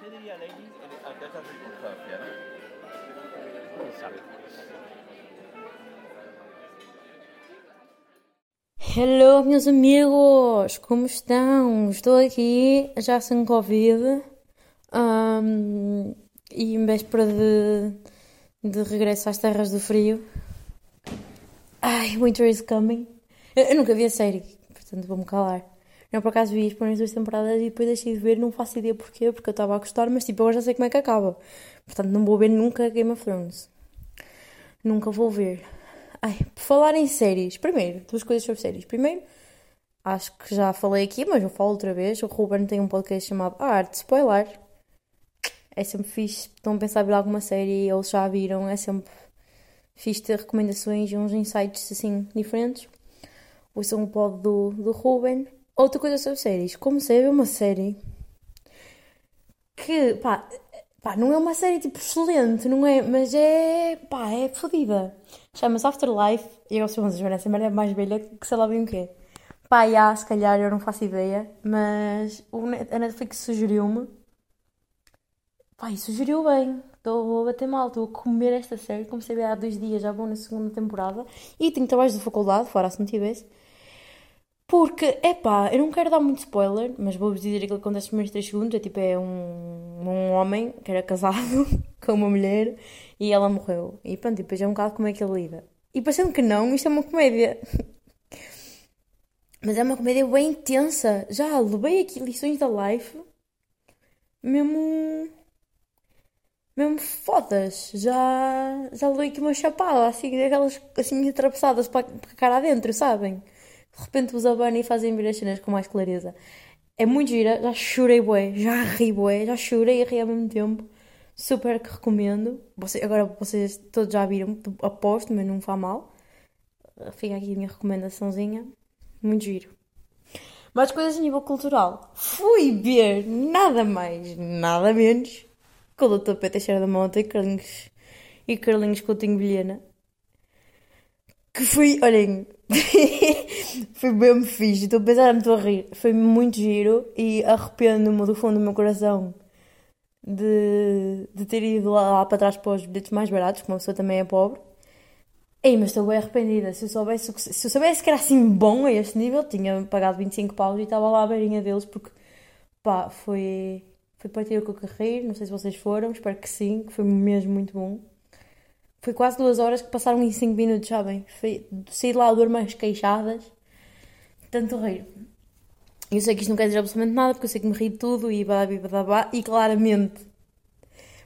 ¿Qué sabe. Hello, meus amigos! Como estão? Estou aqui já sem Covid ahm, e em véspera de, de regresso às terras do frio. Ai, winter is coming. Eu, eu nunca vi a série, portanto vou-me calar. Não, por acaso vi as primeiras duas temporadas e depois deixei de ver, não faço ideia porquê, porque eu estava a gostar, mas tipo, agora já sei como é que acaba. Portanto, não vou ver nunca Game of Thrones. Nunca vou ver. Ai, por falar em séries, primeiro, duas coisas sobre séries. Primeiro, acho que já falei aqui, mas eu falo outra vez. O Ruben tem um podcast chamado A Arte Spoiler. É sempre fixe. Estão a pensar em ver alguma série, eles já viram. É sempre fixe ter recomendações e uns insights assim diferentes. Ouçam o pod do, do Ruben. Outra coisa sobre séries. Comecei a ver uma série que, pá, pá, não é uma série tipo excelente, não é? Mas é, pá, é fodida. Chama-se Afterlife e eu sou essa merda é mais velha que sei lá bem o quê. Pá, já, se calhar eu não faço ideia, mas a Netflix sugeriu-me. Pá, e sugeriu bem. Estou a bater mal, estou a comer esta série. Comecei a ver há dois dias, já vou na segunda temporada. E tenho trabalhos da faculdade, fora se não tivesse. Porque, epá, eu não quero dar muito spoiler, mas vou-vos dizer aquilo que acontece nos primeiros 3 segundos. É tipo, é um, um homem que era casado com uma mulher e ela morreu. E pronto, depois é um bocado como é que ele lida. E parecendo que não, isto é uma comédia. Mas é uma comédia bem intensa. Já levei aqui lições da life. Mesmo. Mesmo fodas. Já. Já levei aqui uma chapada, assim, daquelas assim atravessadas para, para a cara adentro, sabem? De repente os abanam e fazem vir as cenas com mais clareza. É muito gira, já chorei bué, já ri bué, já chorei e ri ao mesmo tempo. Super que recomendo. Você- agora vocês todos já viram, aposto, mas não faz mal. Fica aqui a minha recomendaçãozinha. Muito giro. Mais coisas a nível cultural. Fui ver nada mais, nada menos que o Dr. P. Teixeira da Mota e Carlinhos, e Carlinhos Coutinho Vilhena. Que foi, olhem, foi bem fixe. Estou a pensar, estou a rir. Foi muito giro e arrependo-me do fundo do meu coração de, de ter ido lá, lá para trás para os bilhetes mais baratos, como uma pessoa também é pobre. Ei, mas estou bem arrependida. Se eu, soubesse, se eu soubesse que era assim bom a este nível, tinha pagado 25 paus e estava lá à beirinha deles, porque pá, foi, foi para ter o rir. Não sei se vocês foram, espero que sim, que foi mesmo muito bom. Foi quase duas horas que passaram em 5 minutos, sabem? Saí de lá a dor mais queixadas, tanto rir. Eu sei que isto não quer dizer absolutamente nada, porque eu sei que me ri de tudo e blá blá blá blá, e claramente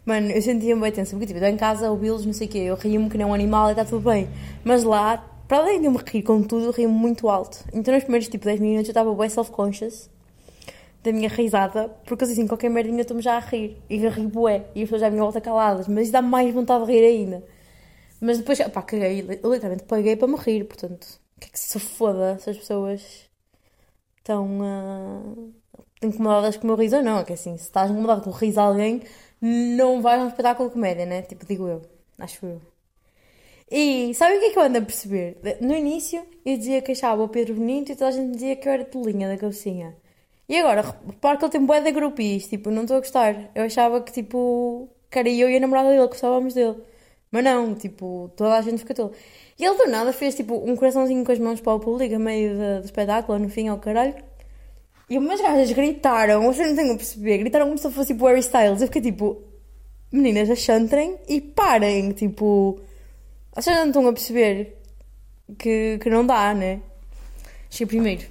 Mano, eu sentia-me bem tensa, porque tipo, eu em casa ouvi-los, não sei o quê, eu ria-me que nem um animal e está tudo bem. Mas lá, para além de eu me rir com tudo, eu ria-me muito alto. Então nos primeiros tipo 10 minutos eu estava bem self-conscious da minha risada, porque assim, qualquer merdinha eu estou-me já a rir. E eu rio bué, e as pessoas já minha volta caladas, mas dá mais vontade de rir ainda. Mas depois, pá, caguei, literalmente paguei para me rir, portanto, o que é que se foda se as pessoas estão ah, incomodadas com o meu riso ou não, é que assim, se estás incomodado com o riso de alguém, não vais a um espetáculo de comédia, né? Tipo, digo eu, acho eu. E sabe o que é que eu ando a perceber? No início eu dizia que achava o Pedro bonito e toda a gente dizia que eu era tolinha da cabecinha. E agora, repara que ele tem bué de grupis, tipo, não estou a gostar. Eu achava que, tipo, que era eu e a namorada dele, gostávamos dele. Mas não, tipo, toda a gente fica tola. E ele do nada fez, tipo, um coraçãozinho com as mãos para o público, a meio do espetáculo, no fim, ao caralho. E umas gajas gritaram, vocês não têm a perceber, gritaram como se fosse, tipo, Harry Styles. Eu fiquei, tipo, meninas, achantrem e parem, tipo... Vocês não estão a perceber que, que não dá, né? Cheguei primeiro.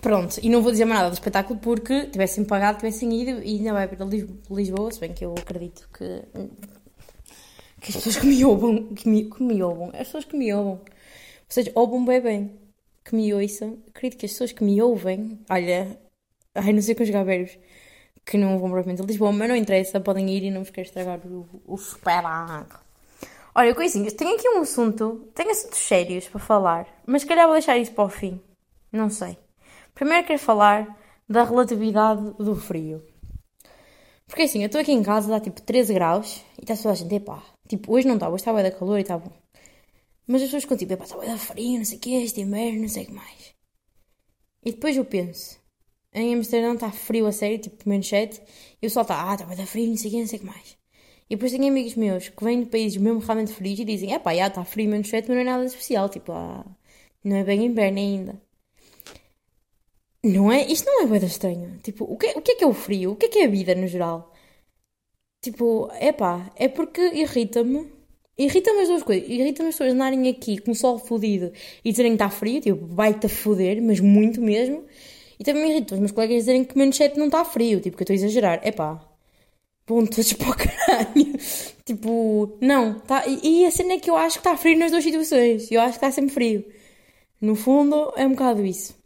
Pronto, e não vou dizer mais nada do espetáculo porque tivessem pagado, tivessem ido e ainda vai para Lis- Lisboa, se bem que eu acredito que, que as pessoas que me ouvem, que me, que me as pessoas que me ouvem, vocês ouvem bem bem, que me ouçam, acredito que as pessoas que me ouvem, olha, ai não sei conjugar verbos, que não vão provavelmente a Lisboa, mas não interessa, podem ir e não vos quero estragar o, o espetáculo. Olha, coisinhas, tenho aqui um assunto, tenho assuntos sérios para falar, mas se calhar vou deixar isso para o fim, não sei. Primeiro quero falar da relatividade do frio. Porque assim, eu estou aqui em casa, dá tipo 13 graus, e está toda a gente, epá, tipo, hoje não está, hoje está bem da calor e está bom. Mas as pessoas ficam tipo, está bem da frio, não sei o que, este inverno, não sei o que mais. E depois eu penso, em Amsterdão está frio a sério, tipo menos 7, e o sol está, ah, está bem frio, não sei o que, não sei o que mais. E depois tenho amigos meus que vêm de países mesmo realmente frios e dizem, é pá, já está frio menos 7, mas não é nada especial, tipo, ah, não é bem inverno ainda. Não é? Isto não é coisa estranho. Tipo, o que, o que é que é o frio? O que é que é a vida no geral? Tipo, é pá, é porque irrita-me. Irrita-me as duas coisas. Irrita-me as pessoas andarem aqui com o sol fodido e dizerem que está frio, tipo, vai-te a foder, mas muito mesmo. E também me irrita os meus colegas dizerem que menos 7 não está frio, tipo, que eu estou a exagerar. É pá, pontos para o caralho. tipo, não, tá. E, e a cena é que eu acho que está frio nas duas situações. Eu acho que está sempre frio. No fundo, é um bocado isso.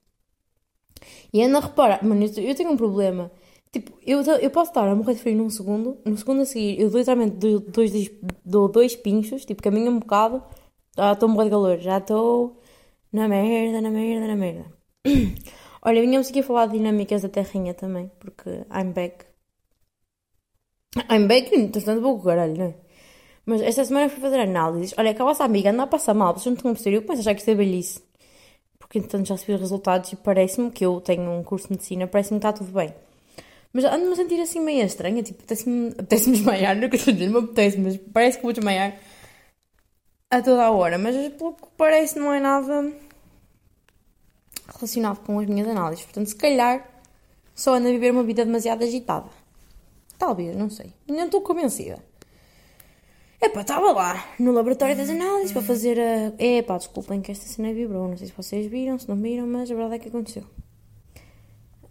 E anda a reparar, mano, eu tenho um problema. Tipo, eu, eu posso estar a morrer de frio num segundo, no segundo a seguir, eu literalmente dou dois, dou dois pinchos, tipo, caminho um bocado, já estou a morrer de calor, já estou na merda, na merda, na merda. Olha, vinhamos aqui a falar de dinâmicas da terrinha também, porque I'm back. I'm back, entretanto vou com caralho, não é? Mas esta semana fui fazer análises. Olha, que a vossa amiga anda a passar mal, vocês não estão a perceber, eu começo a achar que isto é velhice porque entretanto já se os resultados e parece-me que eu tenho um curso de medicina, parece-me que está tudo bem. Mas ando-me a sentir assim meio estranha, tipo, apetece-me apetece desmaiar, não é que eu estou a dizer, me apetece, mas parece que vou desmaiar a toda a hora. Mas pelo que parece não é nada relacionado com as minhas análises. Portanto, se calhar só ando a viver uma vida demasiado agitada. Talvez, não sei. Não estou convencida. Epá, estava lá no laboratório das análises para fazer a. Epá, desculpem que esta cena vibrou. Não sei se vocês viram, se não viram, mas a verdade é que aconteceu.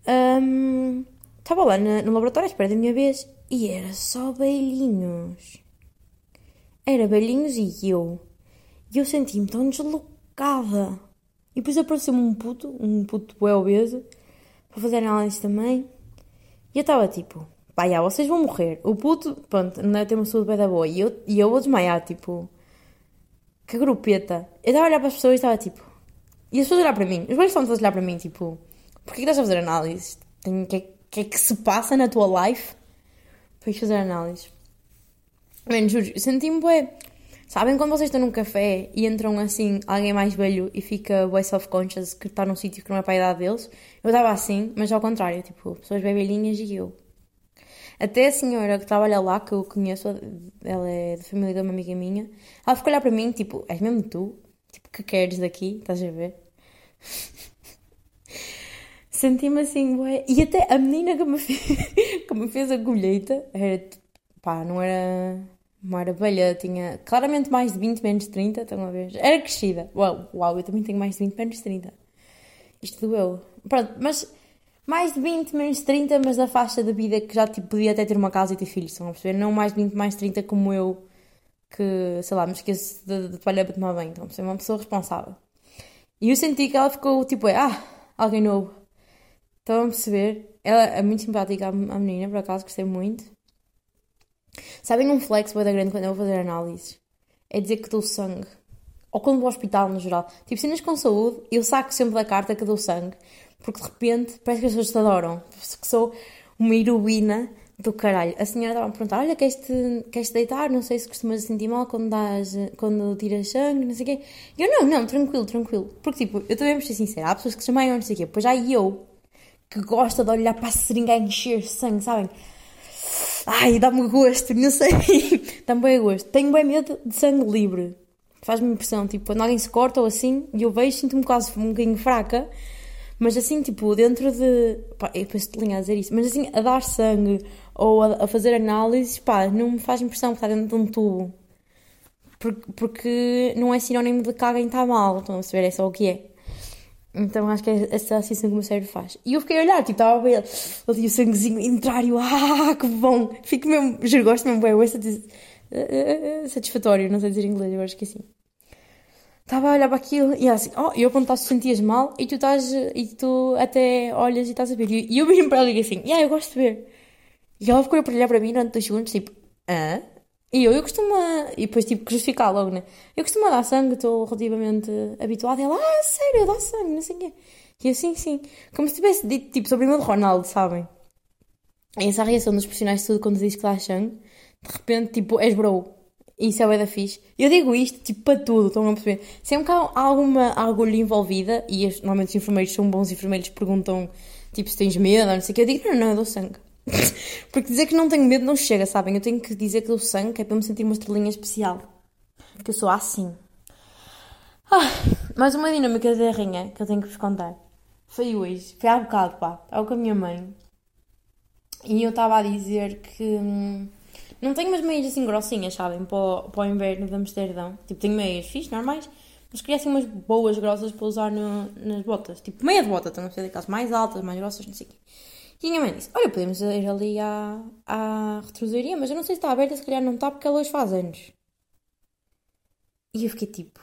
Um, estava lá no, no laboratório à espera da minha vez e era só belinhos. Era belinhos e eu. E eu senti-me tão deslocada. E depois apareceu-me um puto, um puto bué obeso, para fazer análise também. E eu estava tipo, pá, já, vocês vão morrer. O puto, pronto, não é ter uma saúde bem da boa. E eu, e eu vou desmaiar, tipo, que grupeta. Eu estava a olhar para as pessoas e estava tipo, e as pessoas olhar para mim, os velhos estão a olhar para mim, tipo, porquê que estás a fazer análise? O que, é, que é que se passa na tua life para fazer análise? Mano, juro, senti-me bué. Sabem quando vocês estão num café e entram assim, alguém mais velho e fica bué self-conscious que está num sítio que não é para a idade deles? Eu estava assim, mas ao contrário, tipo, pessoas bem velhinhas e eu. Até a senhora que trabalha lá, que eu conheço, ela é da família de uma amiga minha, ela ficou a olhar para mim, tipo, és mesmo tu? Tipo, que queres daqui? Estás a ver? Senti-me assim, ué. E até a menina que me fez, que me fez a colheita era, pá, não era, era velha, tinha claramente mais de 20, menos de 30, estão a ver? Era crescida. Uau, uau, eu também tenho mais de 20, menos de 30. Isto doeu. Pronto, mas mais de 20, menos de 30, mas da faixa da vida que já tipo, podia até ter uma casa e ter filhos, estão a perceber? Não mais de 20, mais de 30 como eu, que, sei lá, me esqueço de, de toalha para tomar banho, estão a perceber? Uma pessoa responsável. E eu senti que ela ficou tipo, ah, alguém novo. Estão a perceber? Ela é muito simpática, a menina, por acaso, gostei muito. Sabem um flex bem da grande quando eu vou fazer análises? É dizer que dou sangue. Ou quando vou ao hospital, no geral. Tipo, cenas com saúde, eu saco sempre da carta que dou sangue porque de repente parece que as pessoas te adoram. Que sou uma heroína do caralho. A senhora estava a perguntar: Olha, queres-te queres deitar? Não sei se costumas sentir mal quando, dás, quando tiras sangue, não sei o quê. Eu: Não, não, tranquilo, tranquilo. Porque, tipo, eu também vou ser sincera: há pessoas que se chamam, não sei o quê. Pois já eu, que gosta de olhar para a seringa e encher sangue, sabem? Ai, dá-me gosto, não sei. dá-me bem gosto. Tenho bem medo de sangue livre. Faz-me impressão, tipo, quando alguém se corta ou assim, e eu vejo, sinto-me quase um bocadinho fraca. Mas assim, tipo, dentro de. Pá, eu penso de linha a dizer isso, mas assim, a dar sangue ou a, a fazer análises, pá, não me faz impressão que está dentro de um tubo. Porque, porque não é sinónimo de que alguém está mal, estão a perceber? É só o que é. Então acho que é essa a sensação que o meu cérebro faz. E eu fiquei a olhar, tipo, estava a ver ali o sanguezinho entrar e eu, ah, que bom! Fico mesmo, juro, gosto mesmo, bem, é satisfatório, não sei dizer inglês, eu acho que assim estava a olhar para aquilo e assim, oh, eu quando estás, sentias mal e tu estás, e tu até olhas e estás a ver. E eu vim para ela e assim, yeah, eu gosto de ver. E ela ficou a olhar para mim durante dois segundos, tipo, hã? E eu, eu costumo, e depois tipo, justificar logo, né? Eu costumo dar sangue, estou relativamente habituada. E ela, ah, sério, dou sangue, não sei o quê. E eu, sim, sim. Como se tivesse dito, tipo, sobre o meu Ronaldo, sabem? E essa reação dos profissionais de tudo quando diz que dá sangue, de repente, tipo, és bro. Isso é o da fixe. Eu digo isto, tipo, para tudo, estão a perceber? Sempre que há alguma agulha envolvida, e normalmente os enfermeiros são bons enfermeiros, perguntam Tipo, se tens medo, não sei o que, eu digo, não, não, eu dou sangue. Porque dizer que não tenho medo não chega, sabem? Eu tenho que dizer que dou sangue, que é para me sentir uma estrelinha especial. Porque eu sou assim. Ah, mais uma dinâmica da rainha que eu tenho que vos contar. Foi hoje, foi há bocado, pá. Estava com a minha mãe. E eu estava a dizer que. hum, não tenho umas meias assim grossinhas, sabem? Para o, para o inverno de Amsterdão. Tipo, tenho meias fixe, normais. Mas queria assim umas boas, grossas para usar no- nas botas. Tipo, meia de bota, estão a ser daquelas mais altas, mais grossas, não sei o quê. E a minha mãe disse: Olha, podemos ir ali à, à retrosaria, mas eu não sei se está aberta, se calhar não está, porque ela hoje faz anos. E eu fiquei tipo: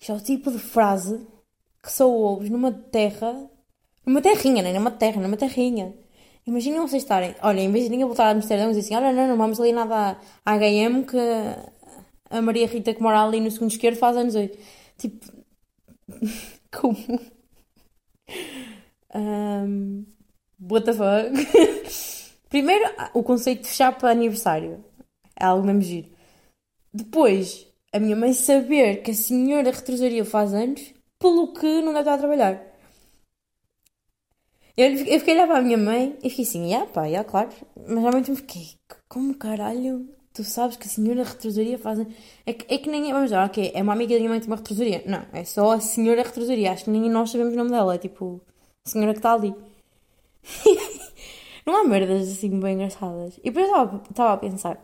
Isto é o tipo de frase que só ouves numa terra, numa terrinha, nem numa terra, numa terrinha. Imaginem vocês estarem, olha, em vez de ninguém voltar a Amsterdão e dizer assim: Olha, não, não vamos ali nada à HM que a Maria Rita que mora ali no segundo esquerdo faz anos hoje. Tipo, como? Um, what the fuck? Primeiro, o conceito de fechar para aniversário. É algo mesmo giro. Depois, a minha mãe saber que a senhora retrosaria faz anos, pelo que não deve estar a trabalhar. Eu, eu fiquei olhar para a minha mãe e fiquei assim, ah pá, yeah, claro. Mas mesmo tempo fiquei, como caralho, tu sabes que a senhora retrosaria faz? É que, é que nem, vamos lá, ok, é uma amiga da minha mãe que tem uma retrosaria. Não, é só a senhora retrosaria. Acho que nem nós sabemos o nome dela, é tipo, a senhora que está ali. Não há merdas assim bem engraçadas. E depois estava- a pensar,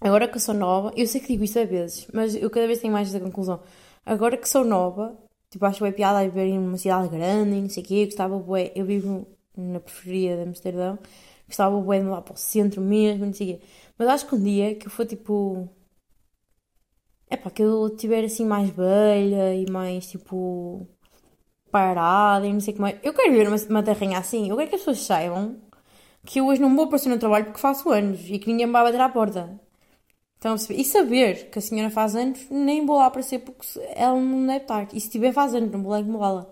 agora que eu sou nova, eu sei que digo isto a vezes, mas eu cada vez tenho mais esta conclusão. Agora que sou nova, tipo, acho bem piada a viver em uma cidade grande e não sei o quê, gostava bué, eu vivo na periferia de Amsterdão, gostava bué de me lá para o centro mesmo, não sei o quê. Mas acho que um dia que eu for tipo. É pá, que eu tiver assim mais velha e mais tipo. Parada e não sei como é. Eu quero viver numa, uma terrinha assim, eu quero que as pessoas saibam que eu hoje não vou aparecer no trabalho porque faço anos e que ninguém me vai bater à porta. A perceber? E saber que a senhora faz anos, nem vou lá aparecer porque ela não deve estar. E se tiver faz anos, não vou lá incomodá-la.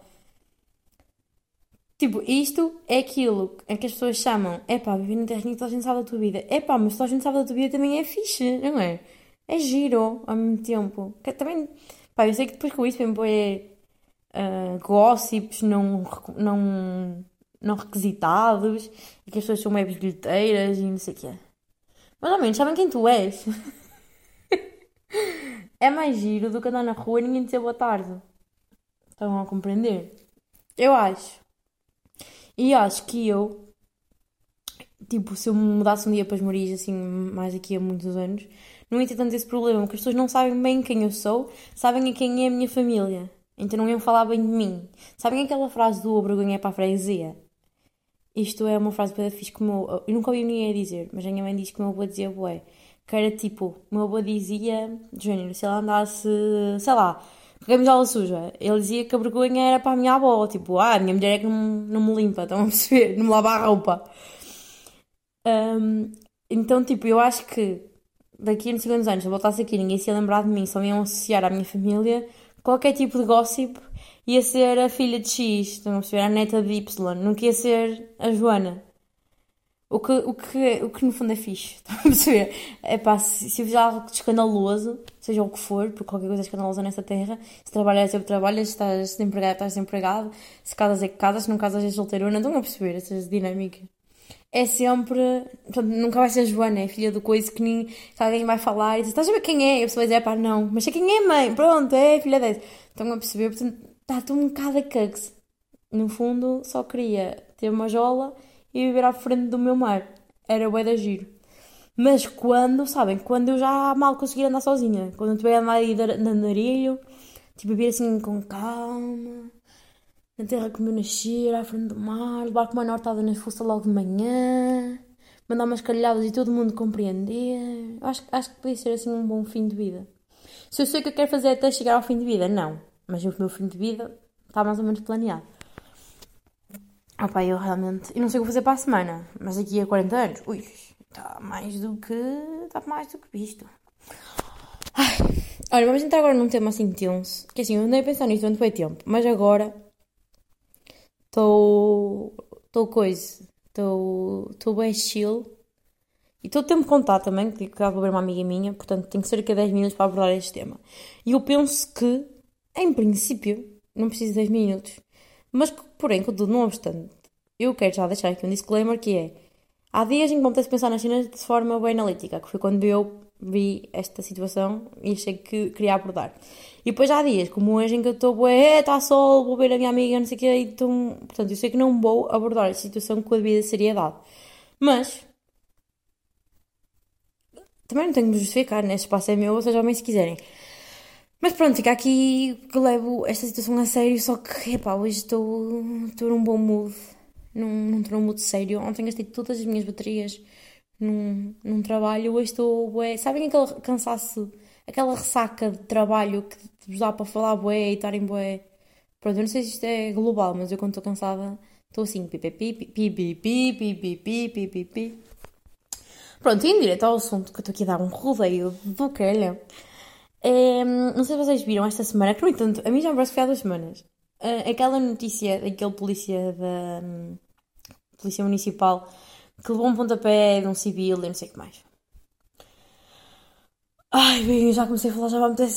Tipo, isto é aquilo em que as pessoas chamam, é pá, viver na terrinha toda a gente sabe da tua vida. É pá, mas toda a gente sabe da tua vida também é fixe, não é? É giro ao mesmo tempo. Que também, pá, eu sei que depois com isso vem põe gossips não, não, não requisitados e que as pessoas são meio bilheteiras e não sei o quê. Mas ao menos sabem quem tu és. É mais giro do que andar na rua e ninguém dizer boa tarde. Estão a compreender? Eu acho. E acho que eu, tipo, se eu me mudasse um dia para as Morias, assim, mais daqui a muitos anos, não ia ter tanto esse problema, porque as pessoas não sabem bem quem eu sou, sabem a quem é a minha família. Então não iam falar bem de mim. Sabem aquela frase do vergonha é para a freguesia? Isto é uma frase para fixe que o meu... Eu nunca ouvi ninguém dizer, mas a minha mãe diz que o meu avô dizia bué. Que era tipo, o meu avô dizia, género, se ela andasse, sei lá, com a camisola suja, ele dizia que a vergonha era para a minha avó. Tipo, ah, a minha mulher é que não, não me limpa, estão a perceber? Não me lava a roupa. Hum, então, tipo, eu acho que daqui a uns segundos anos, se eu voltasse aqui, ninguém se ia lembrar de mim, só me iam associar à minha família, qualquer tipo de gossip ia ser a filha de X, estão a perceber? A neta de Y, nunca ia ser a Joana. O que, o que, o que no fundo é fixe, estão a perceber? É pá, se, se eu fizer algo escandaloso, seja o que for, porque qualquer coisa é escandalosa nesta terra, se trabalhas, sempre trabalhas, se estás desempregado, estás desempregado, se casas é que casas, se não casas és solteirona, estão a perceber essas dinâmicas é sempre. Portanto, nunca vai ser a Joana, é filha do coisa que, nem, que alguém vai falar e diz: Estás a ver quem é? E a pessoa vai dizer: Pá, não, mas sei quem é, mãe, pronto, é filha dessa. Estão a perceber? Portanto, está-te um bocado a cague No fundo, só queria ter uma jola e viver à frente do meu mar. Era bué da giro. Mas quando, sabem, quando eu já mal conseguir andar sozinha, quando eu estiver a andar aí de de tipo, viver assim com calma na terra como eu nasci, à frente do mar, levar com uma nortada na fuça logo de manhã, mandar umas calhadas e todo mundo compreender. Acho, acho que podia ser assim um bom fim de vida. Se eu sei o que eu quero fazer até chegar ao fim de vida, não. Mas o meu fim de vida está mais ou menos planeado. Ah pá, eu realmente. Eu não sei o que fazer para a semana, mas daqui a 40 anos, ui, está mais do que. está mais do que visto. Ai, olha, vamos entrar agora num tema assim tenso. Que assim, eu andei a pensar nisto durante bem tempo, mas agora estou. estou coisa. estou. bem chill. E estou a tempo de contar também, que acabo de ver uma amiga minha, portanto tenho cerca de 10 minutos para abordar este tema. E eu penso que, em princípio, não preciso de 10 minutos. Mas, porém, contudo, não obstante, eu quero já deixar aqui um disclaimer que é há dias em que me apetece pensar nas cenas de forma bem analítica, que foi quando eu vi esta situação e achei que queria abordar. E depois há dias, como hoje, em que eu estou, bué, está sol, vou ver a minha amiga, não sei o quê, então, portanto, eu sei que não vou abordar esta situação com a devida seriedade. Mas, também não tenho que me justificar, né? Este espaço é meu, ou seja, bem se quiserem. Mas pronto, fica aqui que levo esta situação a sério, só que, epá, hoje estou, estou num bom mood, num, num, num mood sério. Ontem gastei todas as minhas baterias num, num trabalho, hoje estou, bué, sabem aquele cansaço, aquela ressaca de trabalho que vos dá para falar bué e estarem bué. Pronto, eu não sei se isto é global, mas eu quando estou cansada estou assim, pipipi, pipipi, pipipi, pipipi. Pronto, indo direto ao assunto, que eu estou aqui a dar um rodeio do caralho. É, não sei se vocês viram esta semana, que no entanto, a mim já me parece que há duas semanas. Uh, aquela notícia daquele polícia da um, Polícia Municipal que levou um pontapé de um civil e não sei o que mais. Ai, bem, eu já comecei a falar, já vai meter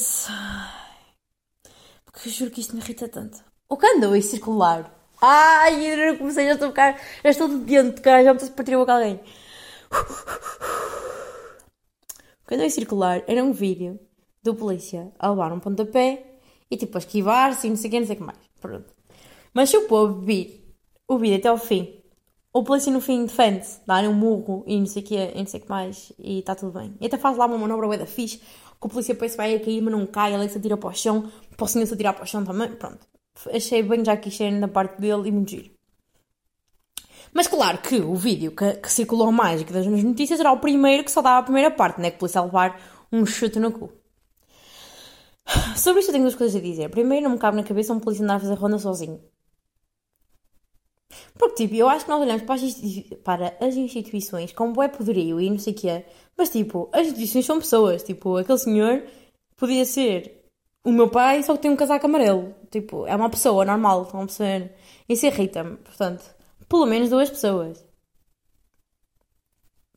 Porque eu juro que isto me irrita tanto. O que andou a circular? Ai, eu comecei, já estou a ficar, já estou de dentro, cara, já me estou a partir a boca alguém. O que andou a circular era um vídeo do polícia a levar um pontapé e tipo a esquivar-se e não sei o que, não sei o que mais. Pronto. Mas se o povo vir o vídeo até ao fim, o polícia no fim defende-se, dá-lhe um murro e não sei o que, e não sei que mais, e está tudo bem. E até faz lá uma manobra da fixe, que o polícia que vai cair, mas não cai, ele se atira para o chão, para o senhor se atirar para o chão também, pronto. Achei bem já que isto na parte dele e muito giro. Mas claro que o vídeo que, que circulou mais que das notícias era o primeiro que só dava a primeira parte, né? Que o polícia levar um chute no cu. Sobre isto eu tenho duas coisas a dizer. Primeiro, não me cabe na cabeça um polícia andar a fazer ronda sozinho. Porque, tipo, eu acho que nós olhamos para as, para as instituições com bué poderio e não sei o que é. Mas, tipo, as instituições são pessoas. Tipo, aquele senhor podia ser o meu pai, só que tem um casaco amarelo. Tipo, é uma pessoa normal, estão a perceber? Isso irrita-me. Portanto, pelo menos duas pessoas.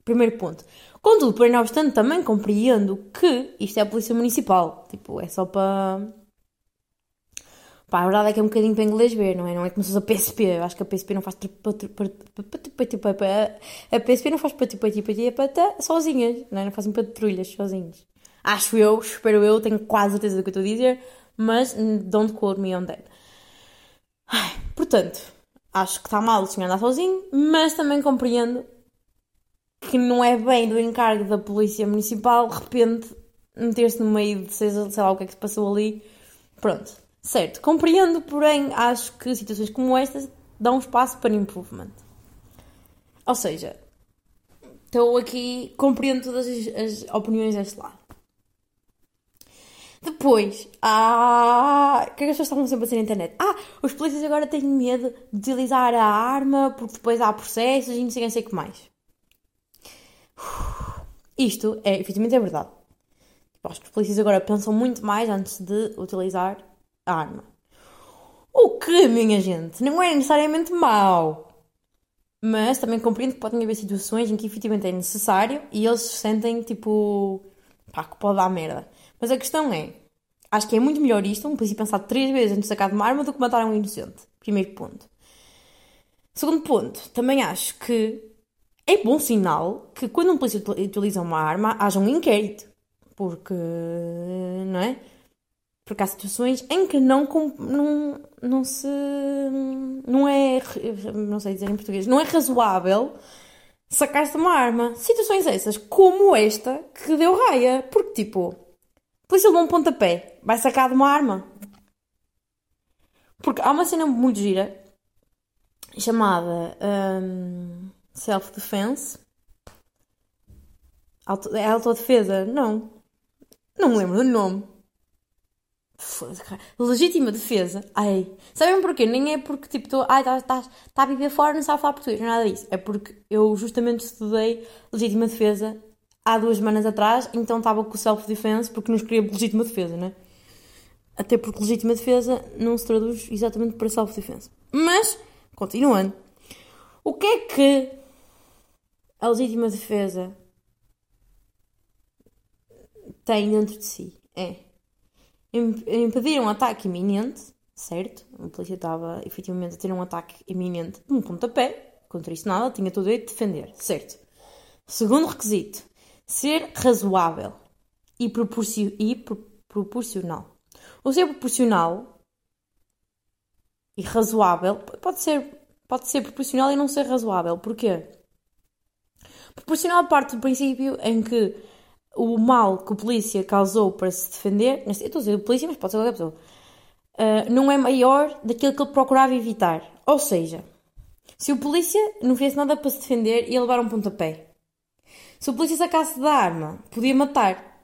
Primeiro ponto. Contudo, porém, não obstante, também compreendo que isto é a Polícia Municipal. Tipo, é só para. Pá, a verdade é que é um bocadinho para inglês ver, não é? Não é como se fosse a PSP. Eu acho que a PSP não faz. A PSP não faz sozinhas, não é? Não fazem patrulhas sozinhos. Acho eu, espero eu, tenho quase certeza do que eu estou a dizer, mas don't quote me on that. Ai, portanto, acho que está mal o senhor andar sozinho, mas também compreendo que não é bem do encargo da Polícia Municipal, de repente, meter-se no meio de sei, sei lá o que é que se passou ali. Pronto, certo. Compreendo, porém, acho que situações como estas dão espaço para improvement. Ou seja, estou aqui, compreendo todas as, as opiniões deste lado. Depois, ah, o que é que as pessoas estavam sempre a dizer na internet? Ah, os polícias agora têm medo de utilizar a arma porque depois há processos e não sei, não sei o que mais. Isto é, efetivamente, é verdade. Tipo, acho que os polícias agora pensam muito mais antes de utilizar arma. O que, minha gente, não é necessariamente mau. Mas também compreendo que podem haver situações em que efetivamente é necessário e eles se sentem tipo. pá, que pode dar merda. Mas a questão é: acho que é muito melhor isto, um polícia pensar três vezes antes de sacar de uma arma do que matar um inocente. Primeiro ponto. Segundo ponto, também acho que é bom sinal que quando um polícia utiliza uma arma haja um inquérito. Porque, não é? Porque há situações em que não, não, não se. Não é. Não sei dizer em português. Não é razoável sacar-se uma arma. Situações essas, como esta, que deu raia. Porque, tipo, a polícia levou um pontapé, vai sacar de uma arma. Porque há uma cena muito gira chamada. Hum, Self-defense. Auto, é autodefesa? Não. Não me lembro do nome. Legítima defesa. Ai. Sabem porquê? Nem é porque tipo estou. Ai, está tá, tá a viver fora, não sabe falar português. Nada disso. É porque eu justamente estudei legítima defesa há duas semanas atrás, então estava com self-defense porque não escrevia legítima defesa, né? Até porque legítima defesa não se traduz exatamente para self-defense. Mas, continuando. O que é que a legítima defesa tem dentro de si é impedir um ataque iminente, certo? A polícia estava efetivamente a ter um ataque iminente de um pontapé. contra isso nada, tinha todo o direito de defender, certo? Segundo requisito, ser razoável e, e pro proporcional. O ser proporcional e razoável pode ser, pode ser proporcional e não ser razoável. Porquê? Proporcional parte do princípio em que o mal que a polícia causou para se defender, eu estou a dizer polícia, mas pode ser qualquer pessoa, uh, não é maior daquilo que ele procurava evitar. Ou seja, se o polícia não fez nada para se defender, ia levar um pontapé. Se o polícia sacasse da arma, podia matar.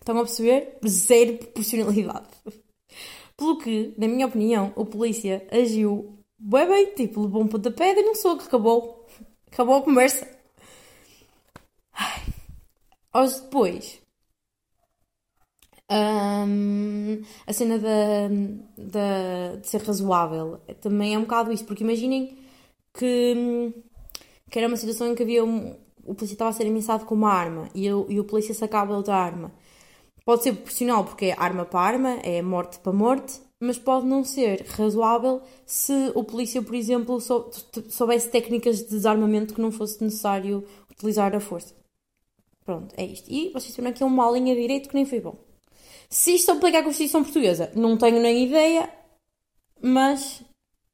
Estão a perceber? Zero proporcionalidade. Pelo que, na minha opinião, o polícia agiu bem bem, tipo, levou um pontapé e não soco, acabou. Acabou a conversa. Aos depois, um, a cena de ser razoável também é um bocado isso, porque imaginem que, que era uma situação em que havia um, o polícia estava a ser ameaçado com uma arma e, eu, e o polícia sacava outra arma. Pode ser proporcional porque é arma para arma, é morte para morte, mas pode não ser razoável se o polícia, por exemplo, sou, soubesse técnicas de desarmamento que não fosse necessário utilizar a força. Pronto, é isto. E vocês viram aqui uma linha de direito que nem foi bom. Se isto aplica à Constituição Portuguesa, não tenho nem ideia, mas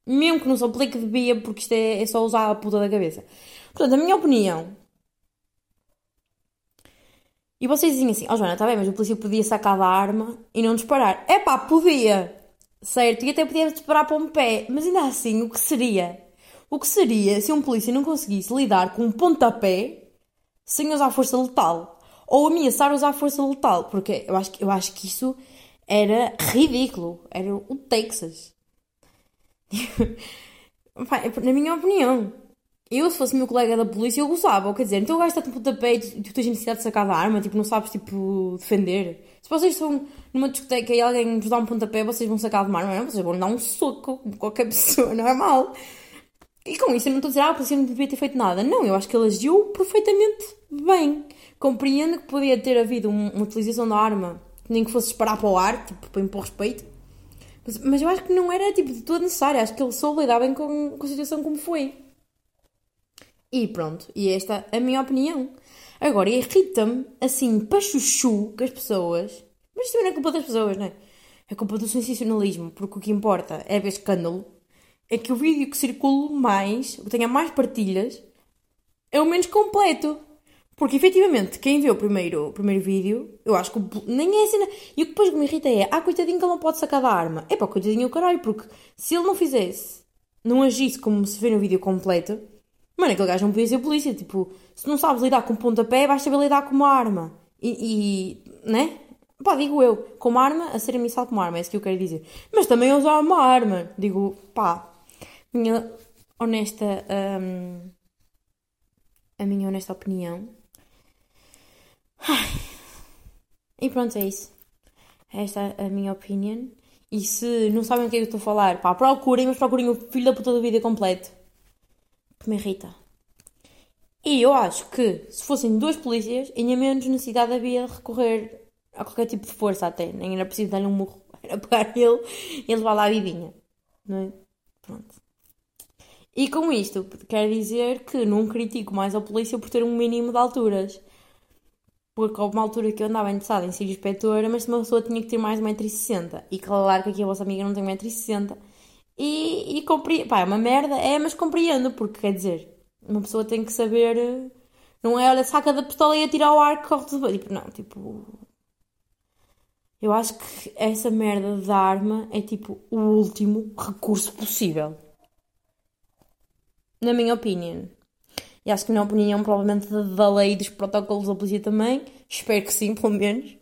mesmo que não se aplique, devia, porque isto é, é só usar a puta da cabeça. Portanto, a minha opinião. E vocês dizem assim: Ó oh, Joana, está bem, mas o polícia podia sacar da arma e não disparar. É pá, podia! Certo, e até podia disparar para um pé, mas ainda assim, o que seria? O que seria se um polícia não conseguisse lidar com um pontapé sem usar força letal? Ou ameaçar usar força letal? Porque eu acho, eu acho que isso era ridículo. Era o Texas. Na minha opinião. Eu, se fosse meu colega da polícia, eu gostava. Quer dizer, então o gajo está-te um pontapé e tu, tens necessidade de sacar da arma, tipo, não sabes, tipo, defender. Se vocês estão numa discoteca e alguém vos dá um pontapé, vocês vão sacar de uma arma, não? Vocês vão dar um soco qualquer pessoa, normal. E com isso eu não estou a dizer, ah, a polícia não devia ter feito nada. Não, eu acho que ele agiu perfeitamente bem. Compreendo que podia ter havido uma utilização da arma, nem que fosse disparar para o ar, tipo, para impor respeito. Mas, mas, eu acho que não era, tipo, de todo necessário. Acho que ele soube lidar bem com, com a situação como foi. E pronto, e esta é a minha opinião. Agora, irrita-me, assim, para chuchu, que as pessoas... Mas isto também não é culpa das pessoas, não é? É culpa do sensacionalismo, porque o que importa é ver escândalo. É que o vídeo que circula mais, que tenha mais partilhas, é o menos completo. Porque efetivamente, quem vê o primeiro, o primeiro vídeo, eu acho que nem é cena. E o que depois me irrita é, ah, coitadinho que ele não pode sacar da arma. É pá, coitadinho o caralho, porque se ele não fizesse, não agisse como se vê no vídeo completo, mano, aquele gajo não podia ser polícia. Tipo, se não sabes lidar com pontapé, vais saber lidar com uma arma. E, e né? Pá, digo eu, com uma arma, a ser ameaçado com uma arma, é isso que eu quero dizer. Mas também usar uma arma. Digo, pá, minha honesta. Hum, a minha honesta opinião e pronto, é isso. Esta é a minha opinião. E se não sabem o que é que eu estou a falar, pá, procurem, mas procurem o filho da puta da vida completo. Que me irrita. E eu acho que se fossem dois polícias, ainda menos necessidade havia de recorrer a qualquer tipo de força até. Nem era preciso dar-lhe um murro. Era pegar ele e levar lá a vidinha. Não é? Pronto. E com isto, quero dizer que não critico mais a polícia por ter um mínimo de alturas porque houve uma altura que eu andava interessada em ser inspetora, mas uma pessoa tinha que ter mais de 1,60m. E claro que aqui a vossa amiga não tem 1,60m. E, e compreendo. Pá, é uma merda, é, mas compreendo, porque quer dizer, uma pessoa tem que saber. Não é, olha, saca da pistola e atira ao ar que corre tudo Tipo, não, tipo. Eu acho que essa merda da arma é tipo o último recurso possível. Na minha opinião. E acho que na opinião, provavelmente, da lei e dos protocolos da polícia também. Espero que sim, pelo menos.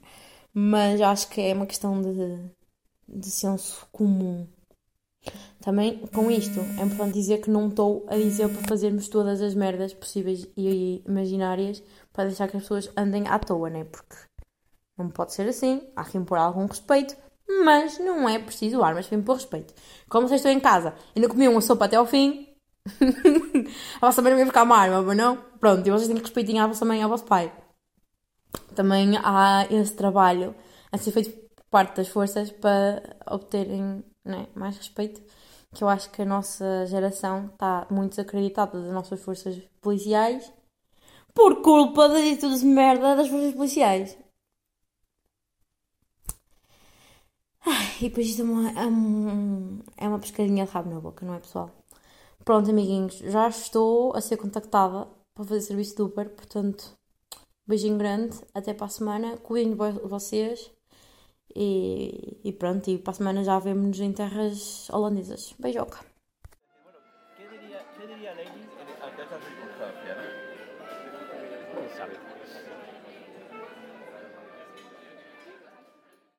Mas acho que é uma questão de, de senso comum. Também, com isto, é importante dizer que não estou a dizer para fazermos todas as merdas possíveis e imaginárias para deixar que as pessoas andem à toa, né? Porque não pode ser assim, há que impor algum respeito, mas não é preciso armas para impor respeito. Como vocês estão em casa, ainda comiam uma sopa até ao fim, a vossa mãe não ia ficar uma arma, mas não? Pronto, e vocês têm que respeitinho à vossa mãe e ao vosso pai. Também há esse trabalho a ser feito por parte das forças para obterem né, mais respeito que eu acho que a nossa geração está muito desacreditada das nossas forças policiais por culpa de tudo de merda das forças policiais. Ai, e depois isto é uma, é, é uma pescadinha de rabo na boca, não é pessoal? Pronto, amiguinhos, já estou a ser contactada para fazer serviço de Uber, portanto, beijinho grande, até para a semana, cuidem de vocês e, e pronto, e para a semana já vemos-nos em terras holandesas. Beijoca!